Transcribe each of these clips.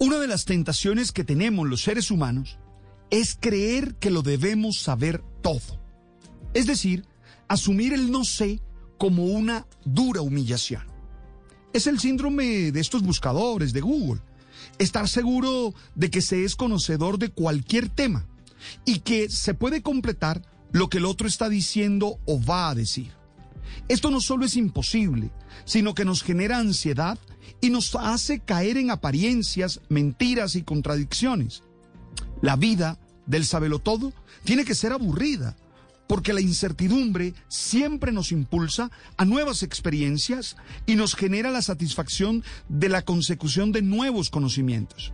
Una de las tentaciones que tenemos los seres humanos es creer que lo debemos saber todo. Es decir, asumir el no sé como una dura humillación. Es el síndrome de estos buscadores de Google. Estar seguro de que se es conocedor de cualquier tema y que se puede completar lo que el otro está diciendo o va a decir. Esto no solo es imposible, sino que nos genera ansiedad y nos hace caer en apariencias, mentiras y contradicciones. La vida del sabelotodo tiene que ser aburrida, porque la incertidumbre siempre nos impulsa a nuevas experiencias y nos genera la satisfacción de la consecución de nuevos conocimientos.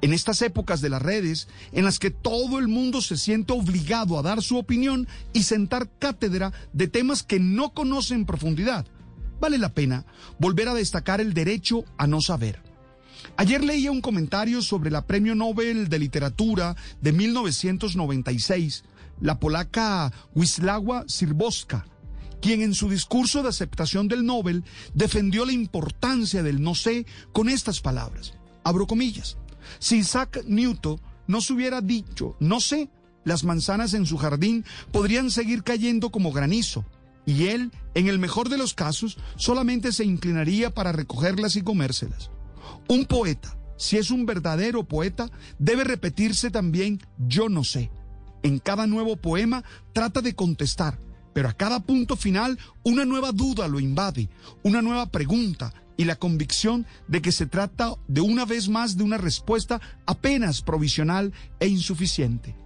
En estas épocas de las redes, en las que todo el mundo se siente obligado a dar su opinión y sentar cátedra de temas que no conoce en profundidad, vale la pena volver a destacar el derecho a no saber. Ayer leía un comentario sobre la Premio Nobel de Literatura de 1996, la polaca Wisława Szymborska, quien en su discurso de aceptación del Nobel defendió la importancia del no sé con estas palabras. Abro comillas. Si Isaac Newton no se hubiera dicho no sé, las manzanas en su jardín podrían seguir cayendo como granizo, y él, en el mejor de los casos, solamente se inclinaría para recogerlas y comérselas. Un poeta, si es un verdadero poeta, debe repetirse también yo no sé. En cada nuevo poema trata de contestar, pero a cada punto final una nueva duda lo invade, una nueva pregunta y la convicción de que se trata de una vez más de una respuesta apenas provisional e insuficiente.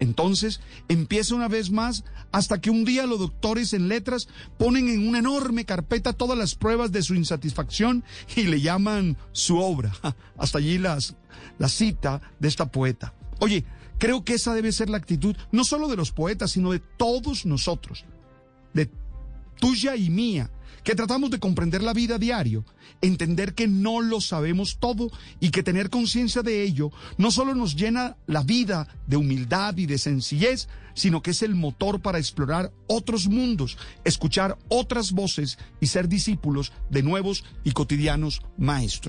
Entonces empieza una vez más hasta que un día los doctores en letras ponen en una enorme carpeta todas las pruebas de su insatisfacción y le llaman su obra. Hasta allí las, la cita de esta poeta. Oye, creo que esa debe ser la actitud no solo de los poetas, sino de todos nosotros, de tuya y mía, que tratamos de comprender la vida diario, entender que no lo sabemos todo y que tener conciencia de ello no solo nos llena la vida de humildad y de sencillez, sino que es el motor para explorar otros mundos, escuchar otras voces y ser discípulos de nuevos y cotidianos maestros.